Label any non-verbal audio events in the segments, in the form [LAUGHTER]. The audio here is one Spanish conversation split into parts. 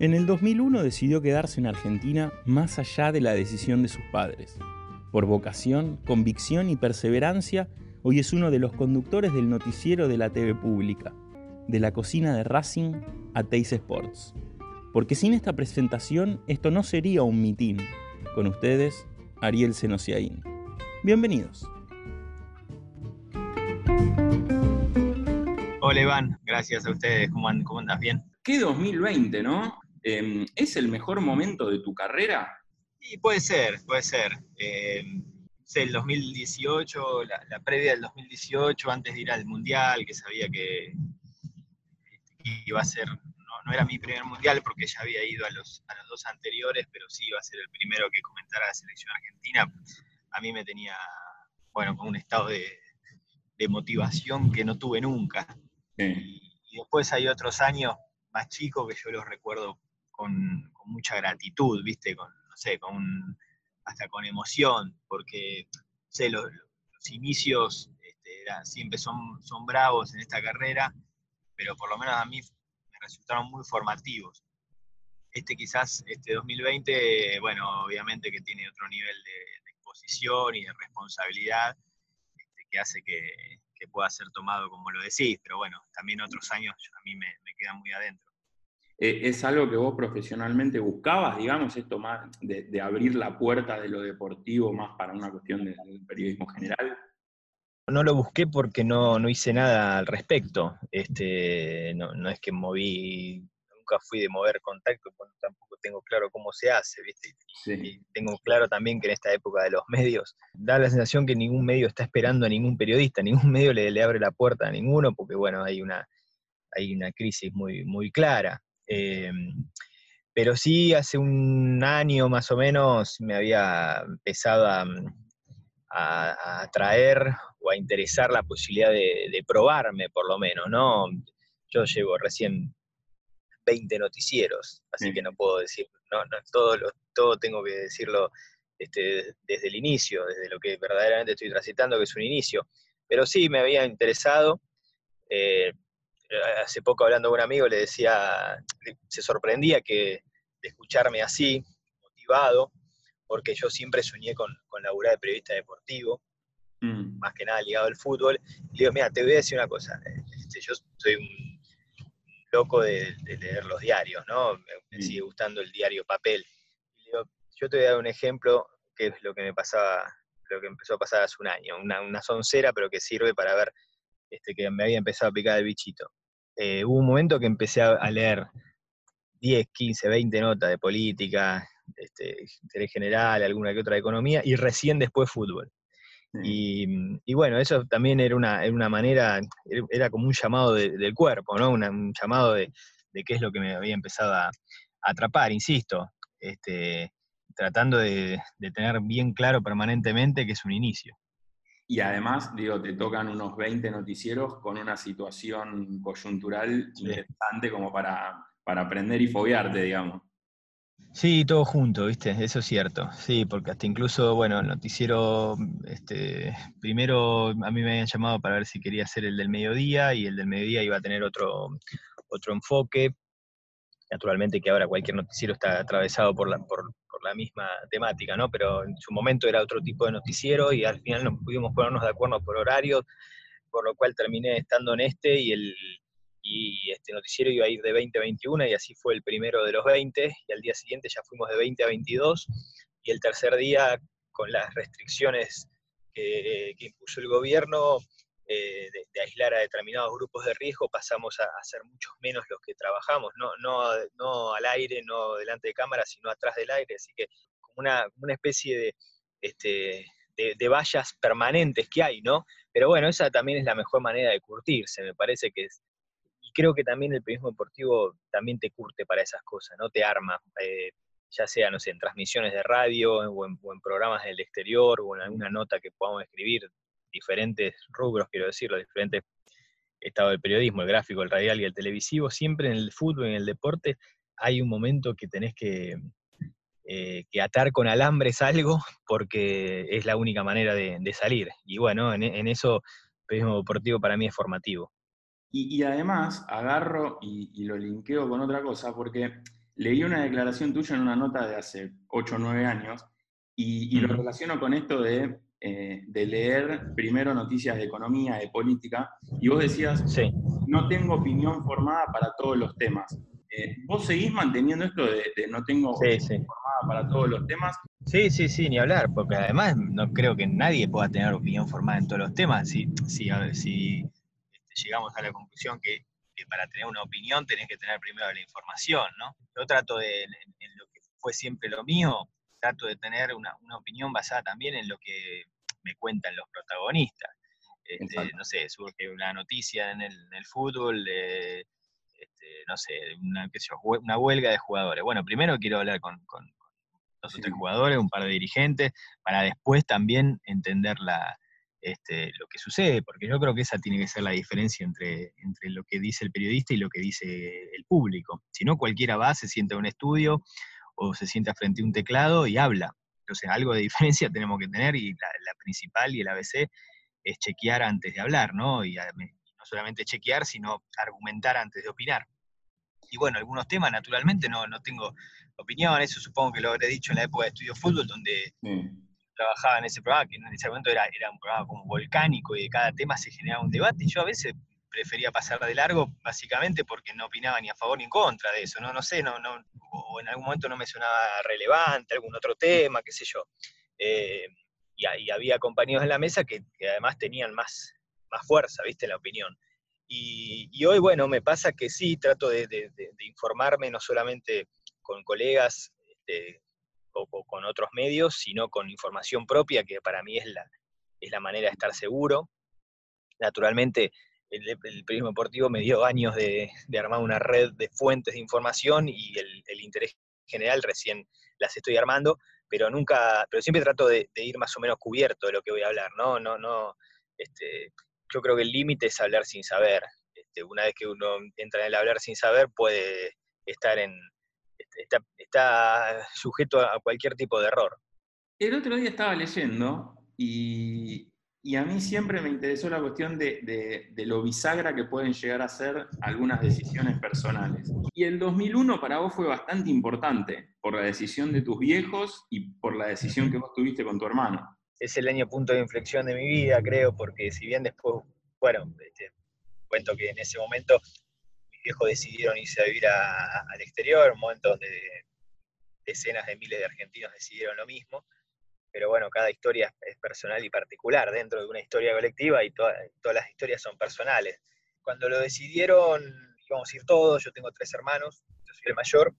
En el 2001 decidió quedarse en Argentina más allá de la decisión de sus padres. Por vocación, convicción y perseverancia, hoy es uno de los conductores del noticiero de la TV pública, de la cocina de Racing a Teis Sports. Porque sin esta presentación esto no sería un mitin. Con ustedes, Ariel Senosiaín. Bienvenidos. Hola Iván, gracias a ustedes. ¿Cómo, andas? ¿Bien? ¿Qué 2020, no? Em, ¿Es el mejor momento de tu carrera? Sí, puede ser, puede ser. Em, el 2018, la, previa del 2018, antes de ir al Mundial, que sabía que, iba a ser, no, era mi primer Mundial porque ya había ido a los, a los dos anteriores, pero sí iba a ser el primero que comentara la selección argentina. A mí me tenía, bueno, con un estado de, motivación que no tuve nunca. Y, y después hay otros años más chicos que yo los recuerdo con, mucha gratitud, ¿viste? Con, no sé, con, hasta con emoción, porque, sé, los, inicios este, siempre son, son bravos en esta carrera, pero por lo menos a mí me resultaron muy formativos. Este quizás, este 2020, bueno, obviamente que tiene otro nivel de, exposición y de responsabilidad este, que hace que, pueda ser tomado como lo decís, pero bueno, también otros años a mí me quedan muy adentro. Eh, ¿Es algo que vos profesionalmente buscabas, digamos, esto más de, abrir la puerta de lo deportivo más para una cuestión del periodismo general? No lo busqué porque no, no hice nada al respecto. Este, no, no, es que moví, nunca fui de mover contacto, tampoco tengo claro cómo se hace, ¿viste? Y tengo claro también que en esta época de los medios, da la sensación que ningún medio está esperando a ningún periodista, [LAUGHS] ningún medio le, le abre la puerta a ninguno, porque bueno, hay una, hay una crisis muy, muy clara. Em, pero sí, hace un año más o menos me había empezado a, a, atraer o a interesar la posibilidad de, probarme, por lo menos, ¿no? Yo llevo recién 20 noticieros, así que no puedo decir, no, no todo, todo tengo que decirlo este, desde el inicio, desde lo que verdaderamente estoy transitando, que es un inicio. Pero sí, me había interesado. Eh, hace poco hablando con un amigo le decía, se sorprendía que de escucharme así, motivado, porque yo siempre soñé con, con laburar de periodista deportivo, mm. más que nada ligado al fútbol. Y le digo, mira, te voy a decir una cosa, este, yo soy un loco de, leer los diarios, ¿no? Me, mm. sigue gustando el diario papel. Y le digo, yo te voy a dar un ejemplo que es lo que me pasaba, lo que empezó a pasar hace un año, una, una soncera, pero que sirve para ver este, que me había empezado a picar el bichito. Eh, hubo un momento que empecé a, leer 10, 15, 20 notas de política, este, interés general, alguna que otra de economía, y recién después fútbol. Y, bueno, eso también era una, una manera, era como un llamado del cuerpo, ¿no? un llamado de, qué es lo que me había empezado a, atrapar, insisto, este, tratando de, tener bien claro permanentemente que es un inicio. Y además, digo, te tocan unos 20 noticieros con una situación coyuntural interesante como para, para aprender y foguearte, digamos. Sí, todo junto, ¿viste? Eso es cierto. Sí, porque hasta incluso, bueno, el noticiero, este, primero a mí me habían llamado para ver si quería hacer el del mediodía y el del mediodía iba a tener otro, otro enfoque. Naturalmente que ahora cualquier noticiero está atravesado por, la, por, la misma temática, ¿no? Pero en su momento era otro tipo de noticiero y al final no pudimos ponernos de acuerdo por horario, por lo cual terminé estando en este y el y este noticiero iba a ir de 20 a 21 y así fue el primero de los 20 y al día siguiente ya fuimos de 20 a 22 y el tercer día con las restricciones que impuso el gobierno eh, de, aislar a determinados grupos de riesgo, pasamos a, ser muchos menos los que trabajamos, no, no, no al aire, no delante de cámara, sino atrás del aire, así que como una, una especie de, este, de, vallas permanentes que hay, ¿no? Pero bueno, esa también es la mejor manera de curtirse, me parece que es, y creo que también el periodismo deportivo también te curte para esas cosas, ¿no? Te arma, eh, ya sea, no sé, en transmisiones de radio o en, o en, programas del exterior o en alguna nota que podamos escribir diferentes rubros, quiero decir, los diferentes estados del periodismo, el gráfico, el radial y el televisivo, siempre en el fútbol, en el deporte, hay un momento que tenés que, eh, que atar con alambres algo [LAUGHS] porque es la única manera de, salir. Y bueno, en, eso el periodismo deportivo para mí es formativo. Y, además agarro y, lo linkeo con otra cosa, porque leí una declaración tuya en una nota de hace 8 o 9 años y, lo relaciono con esto de, eh, de, leer primero noticias de economía, de política, y vos decías, sí. no tengo opinión formada para todos los temas. Eh, ¿Vos seguís manteniendo esto de, no tengo opinión formada para todos los temas? Sí, sí, sí, ni hablar, porque además no creo que nadie pueda tener opinión formada en todos los temas. Si, si, si este, llegamos a la conclusión que, para tener una opinión tenés que tener primero la información, ¿no? Yo trato de, en, lo que fue siempre lo mío, trato de tener una, opinión basada también en lo que me cuentan los protagonistas. Este, no sé, surge una noticia en el, fútbol de, este, no sé, una, una huelga de jugadores. Bueno, primero quiero hablar con, dos o tres jugadores, un par de dirigentes, para después también entender la, este, lo que sucede, porque yo creo que esa tiene que ser la diferencia entre, entre lo que dice el periodista y lo que dice el público. Si no, cualquiera va, se sienta en un estudio o se sienta frente a un teclado y habla. Entonces, algo de [LAUGHS] diferencia tenemos que tener y la, principal y el ABC es chequear antes de hablar, ¿no? Y no solamente chequear, sino argumentar antes de opinar. Y bueno, algunos temas, naturalmente, no, no tengo opinión, eso supongo que lo habré dicho en la época de estudio fútbol, donde trabajaba en ese programa, que en ese momento era, era un programa como volcánico y de cada tema se generaba un debate, y yo a veces prefería pasar de largo, básicamente porque no opinaba ni a favor ni en contra de eso, no, no sé, no, no, o en algún momento no me sonaba relevante, algún otro tema, qué sé yo. Eh, y, había compañeros en la mesa que, además tenían más, más fuerza, viste, la opinión. Y, hoy, bueno, me pasa que sí, trato de, informarme no solamente con colegas este, o, con otros medios, sino con información propia, que para mí es la, es la manera de estar seguro. Naturalmente, el, periodismo deportivo me dio años de, armar una red de fuentes de información y el, interés general recién las estoy armando, pero nunca, pero siempre trato de, ir más o menos cubierto de lo que voy a hablar, ¿no? No, no, este, yo creo que el límite es hablar sin saber. Este, una vez que uno entra en el hablar sin saber, puede estar en. Este, está, sujeto a cualquier tipo de error. El otro día estaba leyendo y, a mí siempre me interesó la cuestión de, de, lo bisagra que pueden llegar a ser algunas decisiones personales. Y el 2001 para vos fue bastante importante por la decisión de tus viejos y por la decisión que vos tuviste con tu hermano es el año punto de inflexión de mi vida, creo, porque si bien después, bueno, este, cuento que en ese momento mis viejos decidieron irse a vivir al exterior, un momento donde decenas de miles de argentinos decidieron lo mismo, pero bueno, cada historia es personal y particular dentro de una historia colectiva y todas las historias son personales. Cuando lo decidieron, íbamos a ir todos, yo tengo tres hermanos, yo soy el mayor,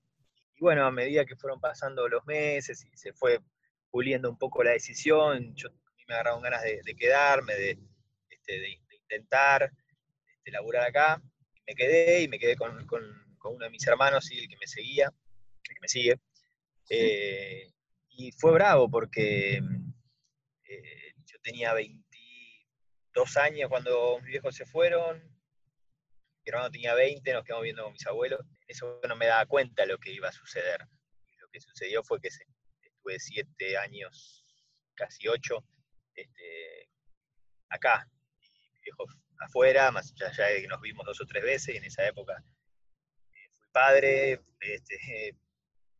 y bueno, a medida que fueron pasando los meses y se fue puliendo un poco la decisión. Yo me agarraron ganas de, quedarme, de, este, intentar este, laburar acá. me quedé y me quedé con, uno de mis hermanos, el que me seguía, el que me sigue. Eh, y fue bravo porque eh, yo tenía 22 años cuando mis viejos se fueron, mi hermano tenía 20, nos quedamos viendo con mis abuelos. eso no me daba cuenta lo que iba a suceder. Y lo que sucedió fue que se tuve siete años, casi ocho, este, acá, y mi viejo afuera, más allá de que nos vimos dos o tres veces, y en esa época eh, fui padre, este,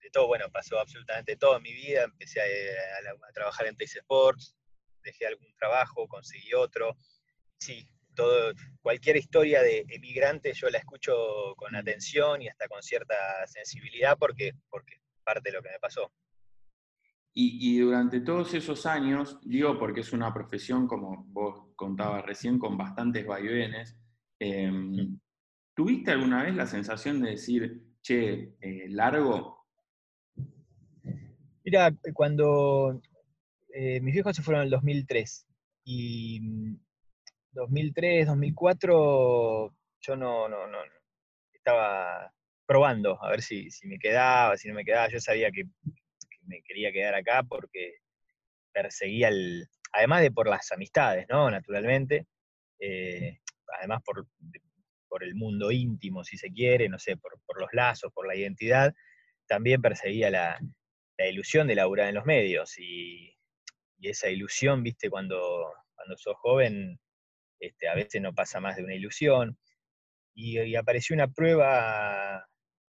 de todo, bueno, pasó absolutamente todo en mi vida, empecé a, trabajar en Tays Sports, dejé algún trabajo, conseguí otro, sí, todo, cualquier historia de emigrante yo la escucho con mm. atención y hasta con cierta sensibilidad porque, porque es parte de lo que me pasó. Y, durante todos esos años, digo porque es una profesión, como vos contabas recién, con bastantes vaivenes, em, ¿tuviste alguna vez la sensación de decir, che, eh, largo? Mira, cuando eh, mis viejos se fueron en el 2003 y 2003, 2004 yo no, no, no, estaba probando a ver si, si me quedaba, si no me quedaba. Yo sabía que me quería quedar acá porque perseguía el, además de por las amistades, ¿no? Naturalmente, eh, además por, por, el mundo íntimo, si se quiere, no sé, por, los lazos, por la identidad, también perseguía la, ilusión de laburar en los medios y, esa ilusión, viste, cuando, cuando sos joven, este, a veces no pasa más de una ilusión. Y, y apareció una prueba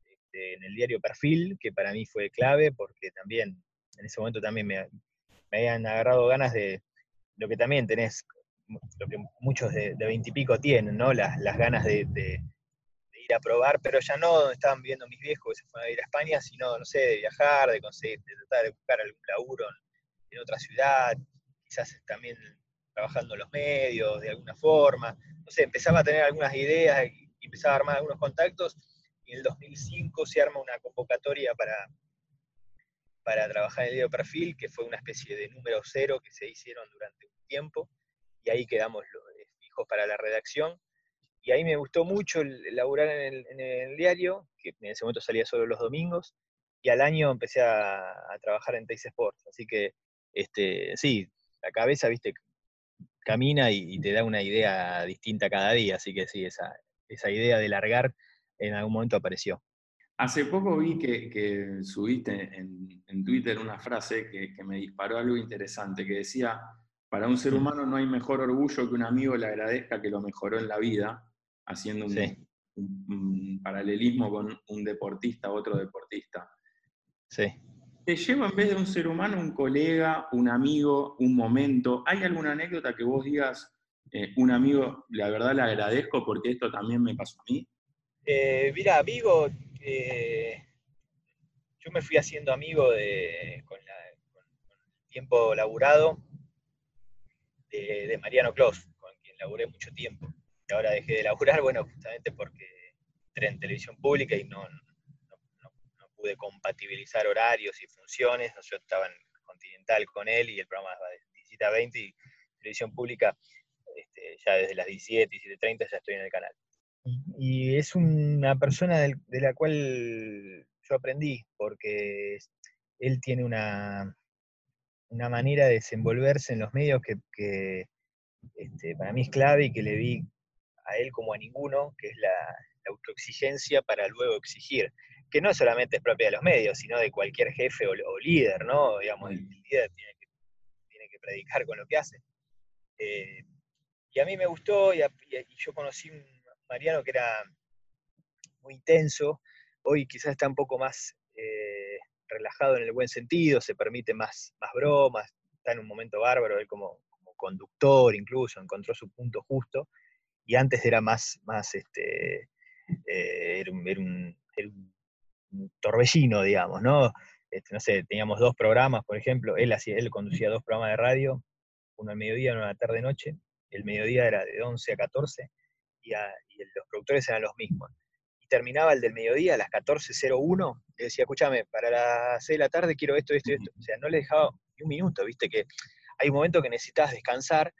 este, en el diario Perfil, que para mí fue clave, porque también en ese momento también me, me habían agarrado ganas de lo que también tenés, lo que muchos de veintipico tienen, ¿no? Las, ganas de, ir a probar, pero ya no estaban viendo mis viejos que se fueron a ir a España, sino, no sé, de viajar, de conseguir, de tratar de buscar algún laburo en, otra ciudad, quizás también trabajando en los medios de alguna forma, no sé, empezaba a tener algunas ideas y empezaba a armar algunos contactos, y en el 2005 se arma una convocatoria para, para trabajar en el video perfil, que fue una especie de número cero que se hicieron durante un tiempo, y ahí quedamos los fijos para la redacción. Y ahí me gustó mucho laburar en el, diario, que en ese momento salía solo los domingos, y al año empecé a, trabajar en Teis Sports. Así que, este, sí, la cabeza, viste, camina y, te da una idea distinta cada día. Así que sí, esa, esa idea de largar en algún momento apareció. Hace poco vi que, subiste en, Twitter una frase que, me disparó algo interesante, que decía, para un ser humano no hay mejor orgullo que un amigo le agradezca que lo mejoró en la vida, haciendo un, paralelismo con un deportista u otro deportista. Sí. ¿Te lleva en vez de un ser humano un colega, un amigo, un momento? ¿Hay alguna anécdota que vos digas, eh, un amigo, la verdad le agradezco porque esto también me pasó a mí? Eh, mira, amigo, eh, yo me fui haciendo amigo de, con, el tiempo laburado de, Mariano Clos, con quien laburé mucho tiempo. Ahora dejé de laburar, bueno, justamente porque entré en televisión pública y no, pude compatibilizar horarios y funciones. Yo estaba en Continental con él y el programa va de 17 a 20 y televisión pública este, ya desde las 17, 17.30 ya estoy en el canal y es una persona de la cual yo aprendí, porque él tiene una, una manera de desenvolverse en los medios que, este, para mí es clave y que le vi a él como a ninguno, que es la, autoexigencia para luego exigir, que no solamente es propia de los medios, sino de cualquier jefe o, líder, ¿no? Digamos, el, líder tiene que, tiene que, predicar con lo que hace. Eh, y a mí me gustó y, y yo conocí un, Mariano, que era muy intenso, hoy quizás está un poco más eh, relajado en el buen sentido, se permite más, más bromas, está en un momento bárbaro, él como, conductor incluso, encontró su punto justo, y antes era más, más este, eh, era, un, torbellino, digamos, ¿no? Este, no sé, teníamos dos programas, por ejemplo, él, hacía, él conducía dos programas de radio, uno al mediodía, uno a la tarde-noche, el mediodía era de 11 a 14, y, los productores eran los mismos. Y terminaba el del mediodía a las 14.01 y decía, escúchame, para las 6 de la tarde quiero esto, esto y esto. O sea, no le dejaba ni un minuto, viste que hay un momento que necesitas descansar,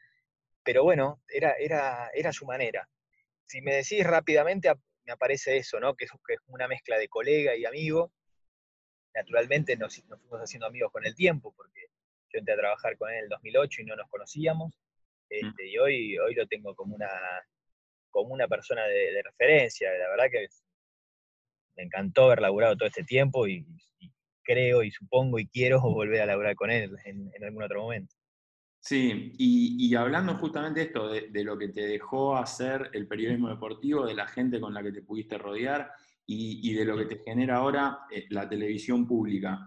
pero bueno, era, era, era su manera. Si me decís rápidamente, me aparece eso, ¿no? Que es, una mezcla de colega y amigo. Naturalmente nos, fuimos haciendo amigos con el tiempo, porque yo entré a trabajar con él en el 2008 y no nos conocíamos. Mm. Este, y hoy, hoy lo tengo como una, como una persona de, referencia. La verdad que me encantó haber laburado todo este tiempo y, creo y supongo y quiero [LAUGHS] volver a laburar con él en, algún otro momento. Sí, y, hablando justamente de esto, de, lo que te dejó hacer el periodismo deportivo, de la gente con la que te pudiste rodear y, de lo que te genera ahora eh, la televisión pública.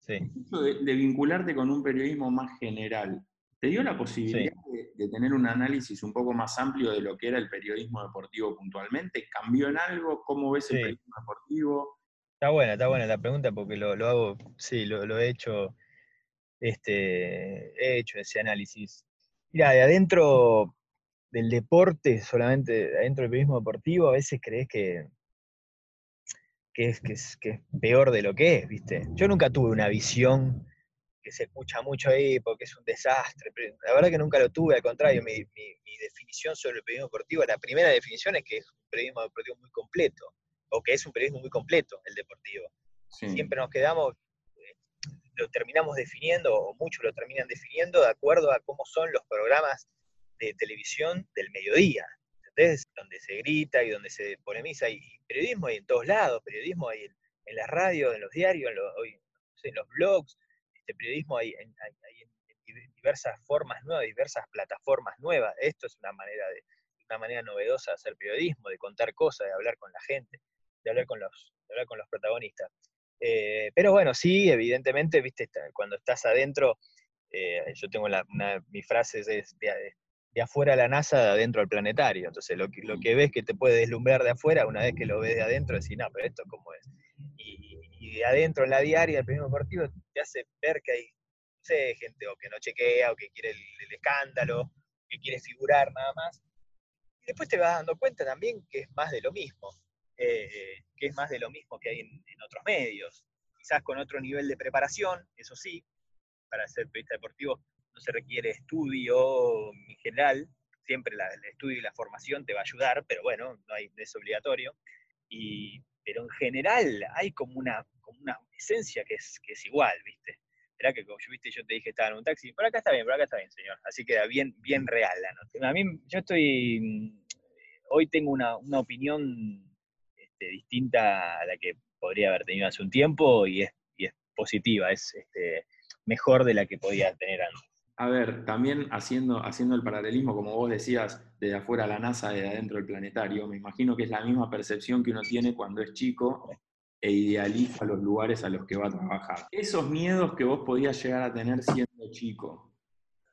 Sí. de, vincularte con un periodismo más general, ¿Te dio la posibilidad de, tener un análisis un poco más amplio de lo que era el periodismo deportivo puntualmente? ¿Cambió en algo? ¿Cómo ves el periodismo deportivo? Está buena, está buena la pregunta porque lo, hago, sí, lo, he hecho, este, he hecho ese análisis. Mira, de adentro del deporte, solamente adentro del periodismo deportivo, a veces crees que, que, es, que, es, que es peor de lo que es, ¿viste? Yo nunca tuve una visión que se escucha mucho ahí porque es un desastre. Pero la verdad que nunca lo tuve, al contrario, mi, definición sobre el periodismo deportivo, la primera definición es que es un periodismo deportivo muy completo, o que es un periodismo muy completo el deportivo. Siempre nos quedamos, lo terminamos definiendo, o muchos lo terminan definiendo, de acuerdo a cómo son los programas de televisión del mediodía. ¿Entendés? Donde se grita y donde se polemiza, y periodismo hay en todos lados, periodismo hay en, en la radio, en los diarios, en, en los blogs, este periodismo hay, en, diversas formas nuevas, diversas plataformas nuevas. Esto es una manera, de, una manera novedosa de hacer periodismo, de contar cosas, de hablar con la gente, de hablar con los, hablar con los protagonistas. Eh, pero bueno, sí, evidentemente, viste, cuando estás adentro, eh, yo tengo la, una, mi frase es de, de, afuera a la NASA, de adentro al planetario. Entonces, lo que, lo que ves que te puede deslumbrar de afuera, una vez que lo ves de adentro, decís, no, pero esto cómo es. Y, y de adentro en la diaria, el primer partido, te hace ver que hay, no sé, gente o que no chequea, o que quiere el, escándalo, que quiere figurar nada más. Y después te vas dando cuenta también que es más de lo mismo. Eh, que es más de lo mismo que hay en, otros medios, quizás con otro nivel de preparación, eso sí, para ser periodista deportivo no se requiere estudio en general, siempre el estudio y la formación te va a ayudar, pero bueno, no hay, es obligatorio. Y, pero en general hay como una, esencia que es, que es igual, ¿viste? Será que como yo, ¿viste? yo te dije que estaba en un taxi, por acá está bien, por acá está bien, señor. Así queda bien, bien real la nota. A mí, yo estoy, hoy tengo una opinión este, distinta a la que podría haber tenido hace un tiempo y es, positiva, es este, mejor de la que podía tener antes. A ver, también haciendo, haciendo el paralelismo, como vos decías, desde afuera la NASA, desde adentro del planetario, me imagino que es la misma percepción que uno tiene cuando es chico e idealiza los lugares a los que va a trabajar. Esos miedos que vos podías llegar a tener siendo chico,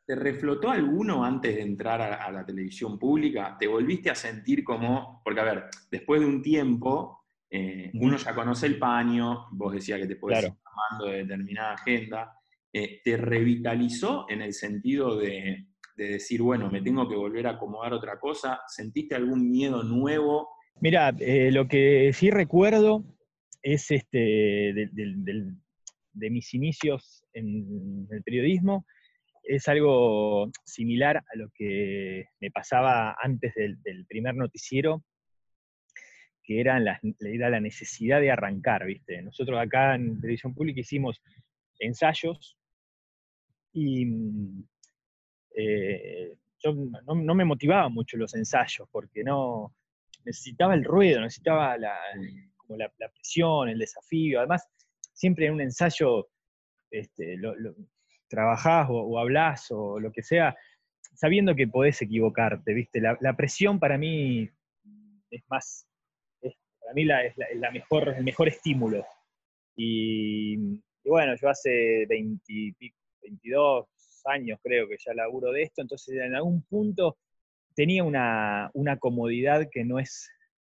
¿te reflotó alguno antes de entrar a, la televisión pública? ¿Te volviste a sentir como, porque a ver, después de un tiempo, eh, uno ya conoce el paño, vos decías que te podés ir llamando de determinada agenda, eh, ¿te revitalizó en el sentido de, decir, bueno, me tengo que volver a acomodar otra cosa? ¿Sentiste algún miedo nuevo? Mira, eh, lo que sí recuerdo es este, de mis inicios en el periodismo, es algo similar a lo que me pasaba antes del, primer noticiero, que era la, necesidad de arrancar, ¿viste? Nosotros acá en Televisión Pública hicimos ensayos y mm, eh, yo no, me motivaba mucho los ensayos porque no necesitaba el ruido, necesitaba la, como la, presión, el desafío. Además, siempre en un ensayo este, trabajás o, hablás o lo que sea, sabiendo que podés equivocarte, ¿viste? La, presión para mí es más, para mí la, es la, mejor, el mejor estímulo. Y, bueno, yo hace 22 años creo que ya laburo de esto, entonces en algún punto tenía una, comodidad que no es,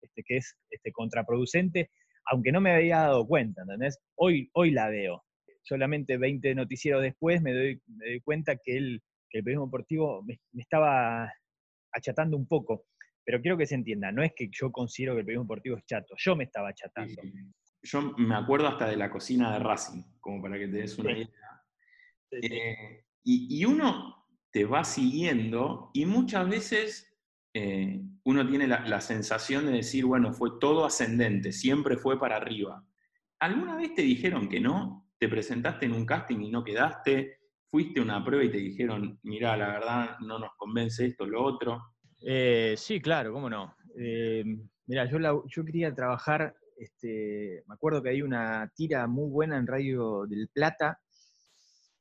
este, que es este, contraproducente, aunque no me había dado cuenta, ¿entendés? Hoy, hoy la veo solamente 20 noticieros después me doy, cuenta que, el periodismo deportivo me, estaba achatando un poco. Pero quiero que se entienda, no es que yo considero que el periodismo deportivo es chato, yo me estaba achatando. Yo me acuerdo hasta de la cocina de Racing, como para que te des una idea. Eh, y, uno te va siguiendo y muchas veces eh, uno tiene la, la, sensación de decir, bueno, fue todo ascendente, siempre fue para arriba. ¿Alguna vez te dijeron que no? Te presentaste en un casting y no quedaste, fuiste a una prueba y te dijeron, mira, la verdad no nos convence esto, lo otro. Eh, sí, claro, cómo no. Eh, mira, yo, yo quería trabajar, este, me acuerdo que hay una tira muy buena en Radio del Plata,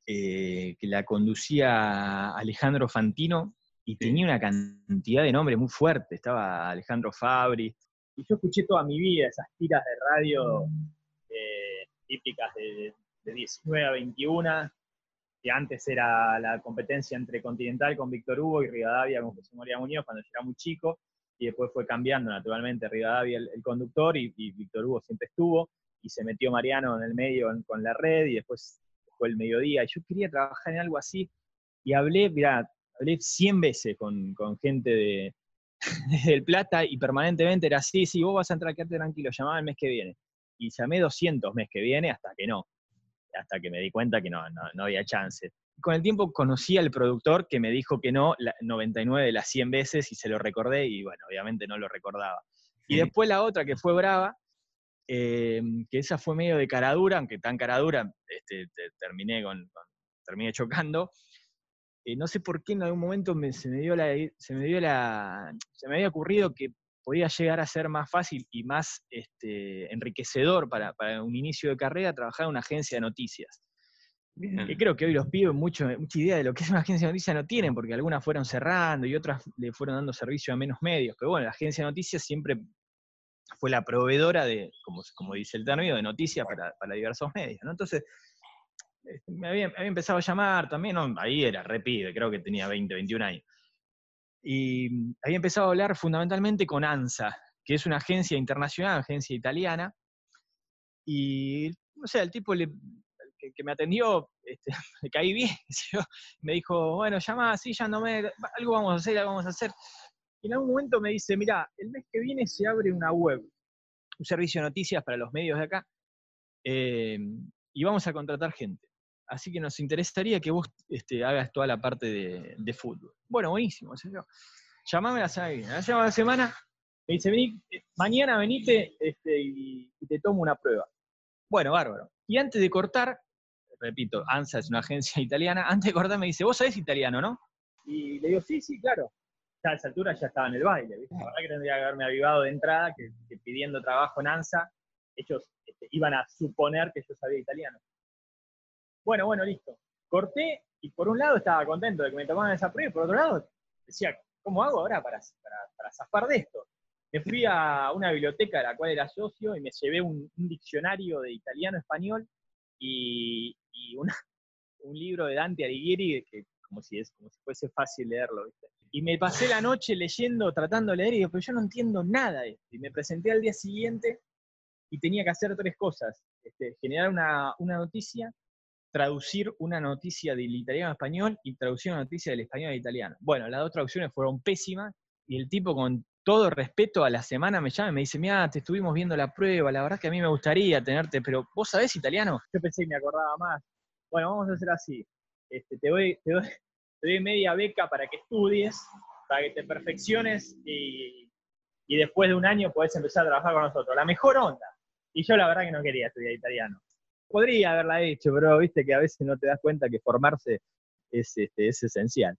eh, que la conducía Alejandro Fantino, y tenía una cantidad de nombres muy fuertes, estaba Alejandro Fabri, y yo escuché toda mi vida esas tiras de radio típicas de, de 19 a 21, que antes era la competencia entre Continental con Víctor Hugo y Rivadavia con José María Muñoz cuando yo era muy chico, y después fue cambiando naturalmente Rivadavia el, conductor y, Víctor Hugo siempre estuvo, y se metió Mariano en el medio con la red y después fue el mediodía. Y yo quería trabajar en algo así y hablé, mira, hablé 100 veces con, gente de, [LAUGHS] Plata y permanentemente era así, sí, vos vas a entrar, quédate tranquilo, llamaba el mes que viene. Y llamé 200 mes que viene hasta que no hasta que me di cuenta que no, no, había chance. Con el tiempo conocí al productor que me dijo que no 99 de las 100 veces y se lo recordé y bueno, obviamente no lo recordaba. Y después la otra que fue brava, eh, que esa fue medio de caradura, aunque tan caradura, este, terminé, con, terminé chocando. Eh, no sé por qué en algún momento se, me dio la, se, me dio la, se me había ocurrido que podía llegar a ser más fácil y más este, enriquecedor para, un inicio de carrera trabajar en una agencia de noticias. Que creo que hoy los pibes mucho, mucha idea de lo que es una agencia de noticias no tienen, porque algunas fueron cerrando y otras le fueron dando servicio a menos medios. Pero bueno, la agencia de noticias siempre fue la proveedora de, como, como dice el término, de noticias para, para diversos medios. ¿no? Entonces, este, me había, empezado a llamar también, ahí era repide, creo que tenía 20, 21 años. Y había empezado a hablar fundamentalmente con ANSA, que es una agencia internacional, agencia italiana, y no sé, el tipo que, me atendió, este, [LAUGHS] me caí bien, me dijo, bueno, llama, sí, ya no me, algo vamos a hacer, algo vamos a hacer. Y en algún momento me dice, mira, el mes que viene se abre una web, un servicio de noticias para los medios de acá, eh, y vamos a contratar gente. Así que nos interesaría que vos este, hagas toda la parte de, fútbol. Bueno, buenísimo, señor. Llamame la semana que viene. La semana, me dice, vení, eh, mañana venite este, y, te tomo una prueba. Bueno, bárbaro. Y antes de cortar, repito, ANSA es una agencia [LAUGHS] italiana, antes de cortar me dice, vos sabés italiano, ¿no? Y le digo, sí, sí, claro. Ya a esa altura ya estaba en el baile. La verdad que tendría que haberme avivado de entrada, que, pidiendo trabajo en ANSA, ellos este, iban a suponer que yo sabía italiano. Bueno, bueno, listo. Corté y por un lado estaba contento de que me tomaban esa prueba y por otro lado decía, ¿cómo hago ahora para, para, zafar de esto? Me fui a una biblioteca de la cual era socio y me llevé un, diccionario de italiano-español y, un libro de Dante Alighieri, que como si, es, como si fuese fácil leerlo. Y me pasé la noche leyendo, tratando de leer, y dije, pero yo no entiendo nada de esto. Y me presenté al día siguiente y tenía que hacer tres cosas. Este, generar una, una noticia, traducir una noticia del italiano al español y traducir una noticia del español al italiano. Bueno, las dos traducciones fueron pésimas y el tipo con todo respeto a la semana me llama y me dice, mira, te estuvimos viendo la prueba, la verdad que a mí me gustaría tenerte, pero ¿vos sabés italiano? Yo pensé que me acordaba más. Bueno, vamos a hacer así. Este, te, doy, te, doy, media beca para que estudies, para que te perfecciones y, y después de un año podés empezar a trabajar con nosotros. La mejor onda. Y yo la verdad que no quería estudiar italiano podría haberla hecho, pero viste que a veces no te das cuenta que formarse es, este, es esencial.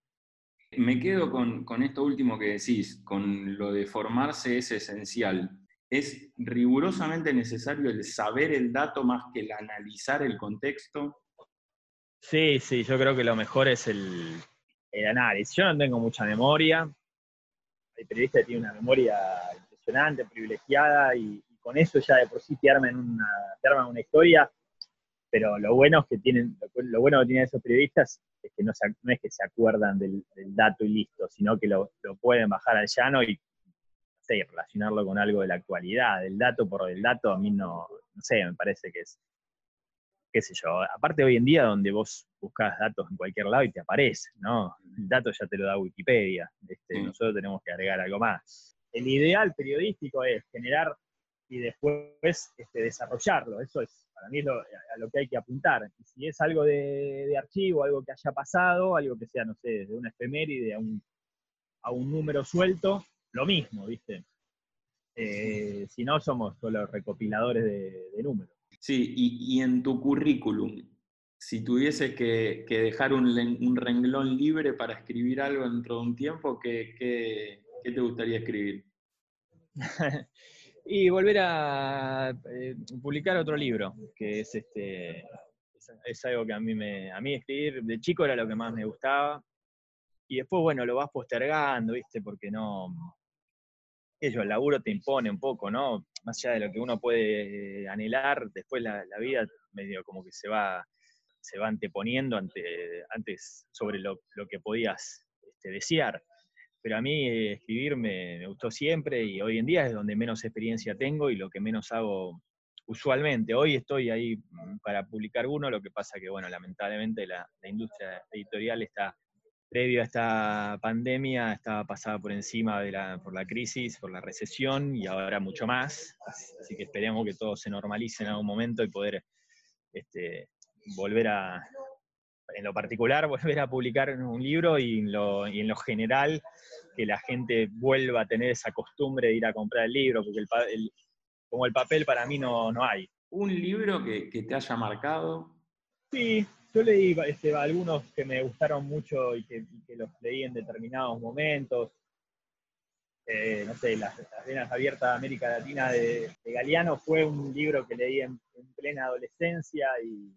Me quedo con, con, esto último que decís, con lo de formarse es esencial. ¿Es rigurosamente necesario el saber el dato más que el analizar el contexto? Sí, sí, yo creo que lo mejor es el, el análisis. Yo no tengo mucha memoria. El periodista tiene una memoria impresionante, privilegiada, y, con eso ya de por sí te arman una, te arman una historia pero lo bueno que tienen, lo, bueno que tienen esos periodistas es que no, es que se acuerdan del, dato y listo, sino que lo, pueden bajar al llano y relacionarlo con algo de la actualidad. El dato por el dato a mí no, no sé, me parece que es, qué sé yo, aparte hoy en día donde vos buscas datos en cualquier lado y te aparece, ¿no? El dato ya te lo da Wikipedia, este, nosotros tenemos que agregar algo más. El ideal periodístico es generar y después este, desarrollarlo, eso es para mí es lo, a lo que hay que apuntar. Y si es algo de, archivo, algo que haya pasado, algo que sea, no sé, de una efeméride a un, a un número suelto, lo mismo, ¿viste? Eh, si no, somos solo recopiladores de, números. Sí, y, en tu currículum, si tuvieses que, dejar un, un, renglón libre para escribir algo dentro de un tiempo, ¿qué, qué, qué te gustaría escribir? [LAUGHS] Y volver a eh, publicar otro libro, que es este es, algo que a mí me a mí escribir de chico era lo que más me gustaba. Y después, bueno, lo vas postergando, ¿viste? Porque no ello, el laburo te impone un poco, ¿no? Más allá de lo que uno puede eh, anhelar, después la, vida medio como que se va se va anteponiendo ante, antes sobre lo, lo que podías este, desear pero a mí escribir me, gustó siempre y hoy en día es donde menos experiencia tengo y lo que menos hago usualmente. Hoy estoy ahí mm, para publicar uno, lo que pasa que, bueno, lamentablemente la, industria editorial está, previo a esta pandemia, estaba pasada por encima de la, por la crisis, por la recesión y ahora mucho más. Así que esperemos que todo se normalice en algún momento y poder este, volver a, en lo particular, [LAUGHS] volver a publicar un libro y en lo, y en lo general que la gente vuelva a tener esa costumbre de ir a comprar el libro, porque el, como el papel para mí no, no hay. ¿Un libro que, te haya marcado? Sí, yo leí este, algunos que me gustaron mucho y que, los leí en determinados momentos. Eh, no sé, Las, Venas Abiertas de América Latina de, Galeano fue un libro que leí en, plena adolescencia y,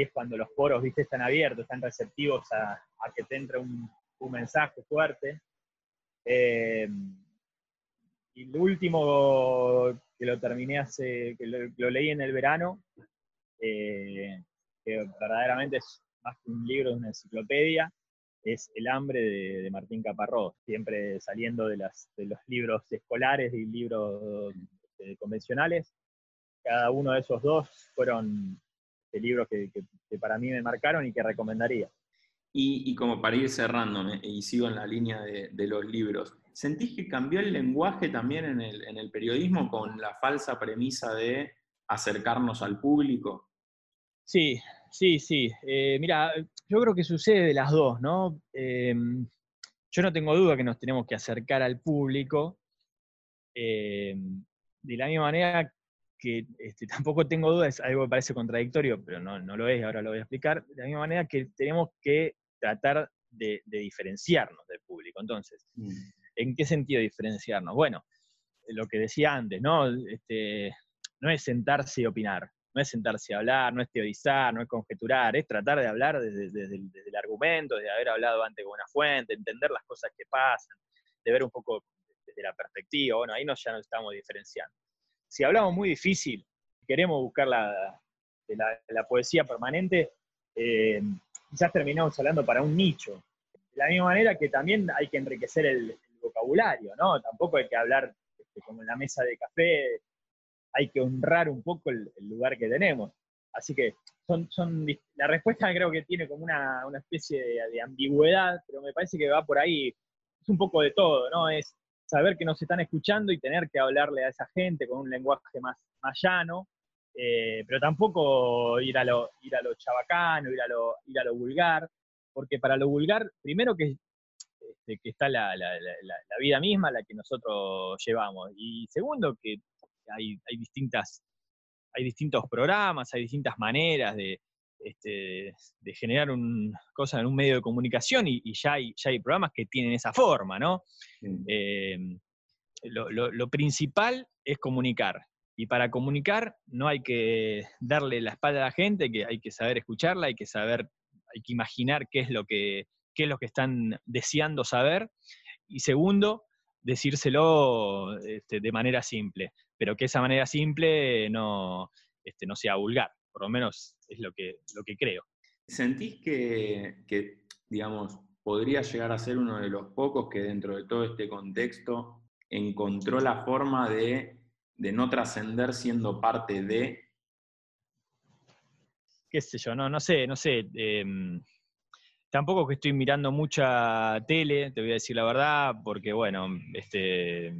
es cuando los poros, viste, están abiertos, están receptivos a, que te entre un, mensaje fuerte. Eh, el último que lo terminé hace, que lo, leí en el verano, eh, que verdaderamente es más que un libro, es una enciclopedia, es El hambre de, Martín Caparrós, siempre saliendo de los libros escolares y libros eh, convencionales. Cada uno de esos dos fueron libros que, para mí me marcaron y que recomendaría. Y, como para ir cerrándome, y sigo en la línea de, los libros, ¿sentís que cambió el lenguaje también en el, en el periodismo con la falsa premisa de acercarnos al público? Sí, sí, sí. Eh, mira, yo creo que sucede de las dos, ¿no? Em, yo no tengo duda que nos tenemos que acercar al público. Em, de la misma manera que este, [LAUGHS] tampoco tengo dudas, algo que parece contradictorio, pero no, no, lo es, ahora lo voy a explicar, de la misma manera que tenemos que tratar de, diferenciarnos del público. Entonces, mm. ¿en qué sentido diferenciarnos? Bueno, lo que decía antes, ¿no? Este, no es sentarse y opinar, no es sentarse a hablar, no es teorizar, no es conjeturar, es tratar de hablar desde, el, argumento, de haber hablado antes con una fuente, entender las cosas que pasan, de ver un poco desde la perspectiva, bueno, ahí nos, ya nos estamos diferenciando si hablamos muy difícil, queremos buscar la, la, poesía permanente, eh, quizás terminamos hablando para un nicho. De la misma manera que también hay que enriquecer el, vocabulario, ¿no? Tampoco hay que hablar este, como en la mesa de café, hay que honrar un poco el, lugar que tenemos. Así que son, son, la respuesta creo que tiene como una, especie de, de, ambigüedad, pero me parece que va por ahí, es un poco de todo, ¿no? Es saber que nos están escuchando y tener que hablarle a esa gente con un lenguaje más, más llano, eh, pero tampoco ir a lo, ir a lo chabacano, ir a lo, ir a lo vulgar, porque para lo vulgar, primero que, este, que está la, vida misma, la que nosotros llevamos, y segundo que hay, hay, distintas, hay distintos programas, hay distintas maneras de, este, de generar un, cosas en un medio de comunicación y, ya, hay, ya hay programas que tienen esa forma, ¿no? Eh, lo, principal es comunicar. Y para comunicar no hay que darle la espalda a la gente, que hay que saber escucharla, hay que saber, hay que imaginar qué es lo que, qué es lo que están deseando saber. Y segundo, decírselo este, de manera simple, pero que esa manera simple no, este, no sea vulgar por lo menos es lo que, lo que creo. ¿Sentís que, digamos, podría llegar a ser uno de los pocos que dentro de todo este contexto encontró la forma de, no trascender siendo parte de... qué sé yo, no, no sé, no sé. Em, tampoco que estoy mirando mucha tele, te voy a decir la verdad, porque bueno, este,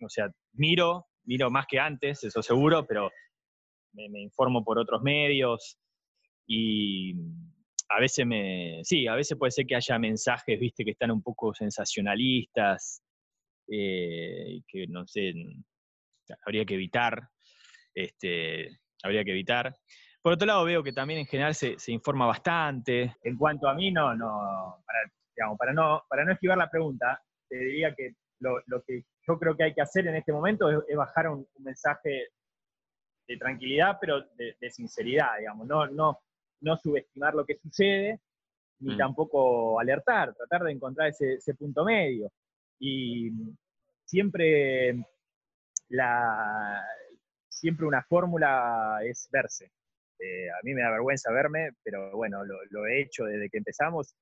o sea, miro, miro más que antes, eso seguro, pero me, informo por otros medios y a veces me, sí, a veces puede ser que haya mensajes, viste, que están un poco sensacionalistas, eh, que no sé, habría que evitar, este, habría que evitar. Por otro lado, veo que también en general se, informa bastante. En cuanto a mí, no, no, para, para, no, para no esquivar la pregunta, te diría que lo, que yo creo que hay que hacer en este momento es, bajar un, mensaje de tranquilidad, pero de, sinceridad, digamos, no, no, no subestimar lo que sucede, ni mm. tampoco alertar, tratar de encontrar ese, punto medio. Y siempre, la, siempre una fórmula es verse. Eh, a mí me da vergüenza verme, pero bueno, lo, he hecho desde que empezamos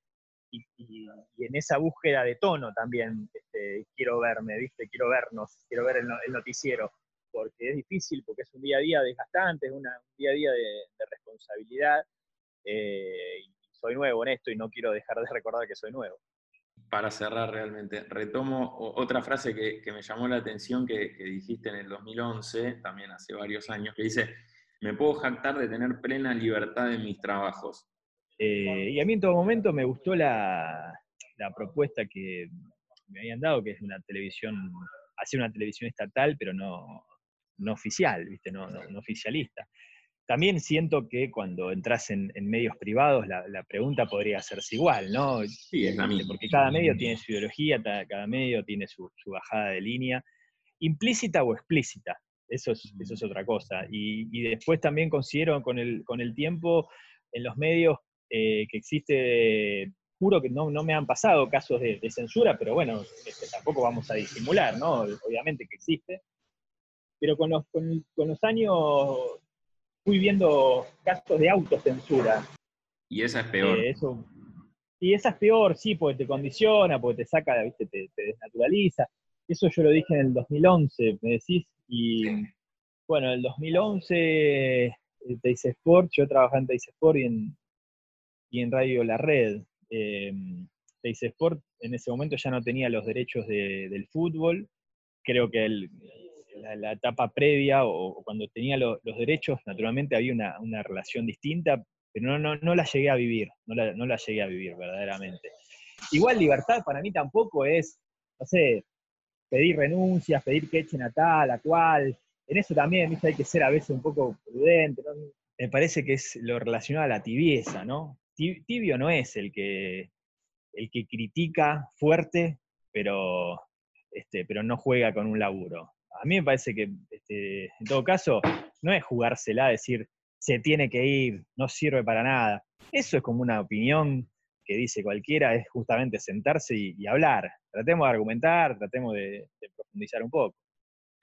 y, en esa búsqueda de tono también este, quiero verme, ¿viste? Quiero vernos, quiero ver el noticiero porque es difícil, porque es un día a día desgastante, es un día a día de, responsabilidad. Eh, y soy nuevo en esto y no quiero dejar de [LAUGHS] recordar que soy nuevo. Para cerrar realmente, retomo otra frase que, me llamó la atención que, dijiste en el 2011, también hace varios años, que dice, me puedo jactar de tener plena libertad en mis trabajos. Eh, y a mí en todo momento me gustó la, la propuesta que me habían dado, que es una televisión, hacer una televisión estatal, pero no, no oficial, ¿viste? No, no, oficialista. También siento que cuando entras en, medios privados la, pregunta podría hacerse igual, ¿no? Sí, es la misma. Porque cada medio tiene su ideología, cada medio tiene su, bajada de línea, implícita o explícita. Eso es, eso es otra cosa. Y, después también considero con el, con el tiempo en los medios eh, que existe juro que no, me han pasado casos de, censura, pero bueno, este, tampoco vamos a disimular, ¿no? Obviamente que existe. Pero con los, con, los años fui viendo casos de autocensura. Y esa es peor. Eh, eso, y esa es peor, sí, porque te condiciona, porque te saca, ¿viste? Te, te, desnaturaliza. Eso yo lo dije en el 2011, me decís. Y bueno, en el 2011, eh, Teis Sport, yo trabajaba en Teis Sport y en, y en Radio La Red. Eh, Teis Sport en ese momento ya no tenía los derechos del fútbol. Creo que la, etapa previa o, cuando tenía los derechos, naturalmente había una, una relación distinta, pero no, no, la llegué a vivir, no la, no la llegué a vivir verdaderamente. Igual libertad para mí tampoco es, no sé, pedir renuncias, pedir que echen a tal, a cual. En eso también hay que ser a veces un poco prudente. Me parece que es lo relacionado a la tibieza, ¿no? Tibio no es el que, el que critica fuerte, pero, este, pero no juega con un laburo. A mí me parece que, este, en todo caso, no es jugársela, decir, se tiene que ir, no sirve para nada. Eso es como una opinión que dice cualquiera, es justamente sentarse y, hablar. Tratemos de argumentar, tratemos de, profundizar un poco.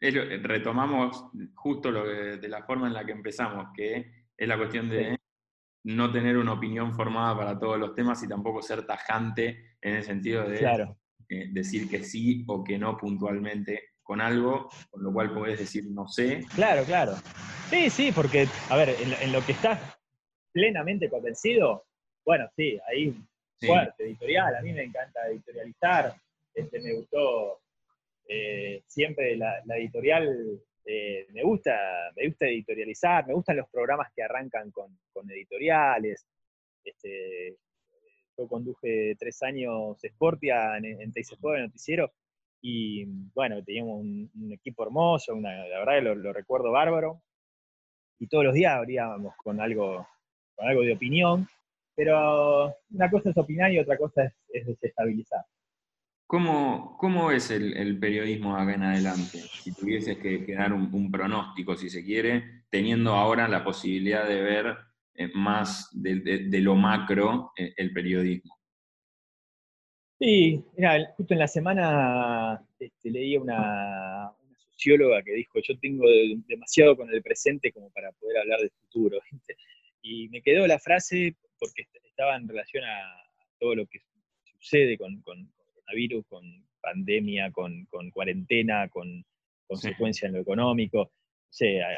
retomamos justo lo de la forma en la que empezamos, que es la cuestión de no tener una opinión formada para todos los temas y tampoco ser tajante en el sentido de eh, decir que sí o que no puntualmente con algo, con lo cual podés decir no sé. Claro, claro. Sí, sí, porque, a ver, en, lo que estás plenamente convencido, bueno, sí, ahí fuerte, editorial, a mí me encanta editorializar, este, me gustó eh, siempre la, editorial, eh, me, gusta, me gusta editorializar, me gustan los programas que arrancan con, editoriales, este, yo conduje tres años Sportia en, en Sport, Noticiero, y bueno, teníamos un, equipo hermoso, la verdad que lo, recuerdo bárbaro. Y todos los días abríamos con algo, con algo de opinión, pero una cosa es opinar y otra cosa es, desestabilizar. ¿Cómo, ¿Cómo, es el, periodismo acá en adelante? Si tuvieses que, dar un, pronóstico, si se quiere, teniendo ahora la posibilidad de ver eh, más de, lo macro eh, el periodismo. Sí, mira, justo en la semana este, leí una, una, socióloga que dijo, yo tengo demasiado con el presente como para poder hablar del futuro. [LAUGHS] Y me quedó la frase porque estaba en relación a todo lo que sucede con, con coronavirus, con pandemia, con, cuarentena, con consecuencias en lo económico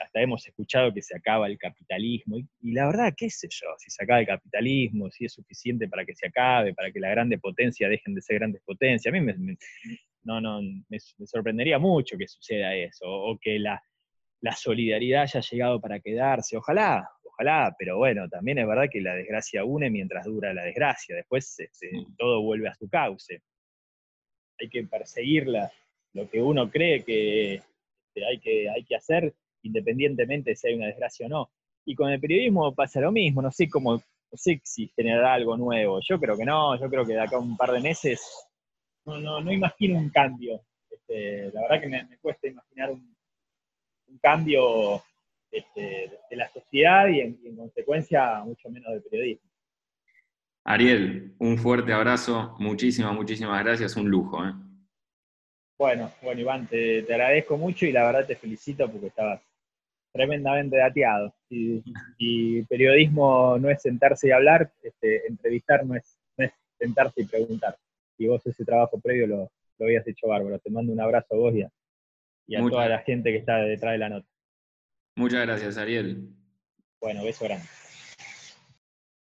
hasta hemos escuchado que se acaba el capitalismo, y, la verdad, qué sé yo, si se acaba el capitalismo, si es suficiente para que se acabe, para que las grandes potencias dejen de ser grandes potencias, a mí me, no, no, me, sorprendería mucho que suceda eso, o que la, solidaridad haya llegado para quedarse, ojalá, ojalá, pero bueno, también es verdad que la desgracia une mientras dura la desgracia, después este, todo vuelve a su cauce. Hay que perseguirla, lo que uno cree que este, hay, que hay que hacer independientemente si hay una desgracia o no. Y con el periodismo pasa lo mismo, no sé cómo, no sé si generará algo nuevo. Yo creo que no, yo creo que de acá a un par de meses no, no, no imagino un cambio. Este, la verdad que me, cuesta imaginar un, cambio este, de la sociedad y en, consecuencia mucho menos del periodismo. Ariel, un fuerte abrazo, muchísimas, muchísimas gracias, un lujo. ¿eh? Bueno, bueno Iván, te, te, agradezco mucho y la verdad te felicito porque estabas tremendamente dateado. Y, periodismo no es sentarse y hablar, este, entrevistar no es, sentarse y preguntar. Y vos ese trabajo previo lo, lo habías hecho bárbaro. Te mando un abrazo a vos y a, y a toda la gente que está detrás de la nota. Muchas gracias, Ariel. Bueno, beso grande.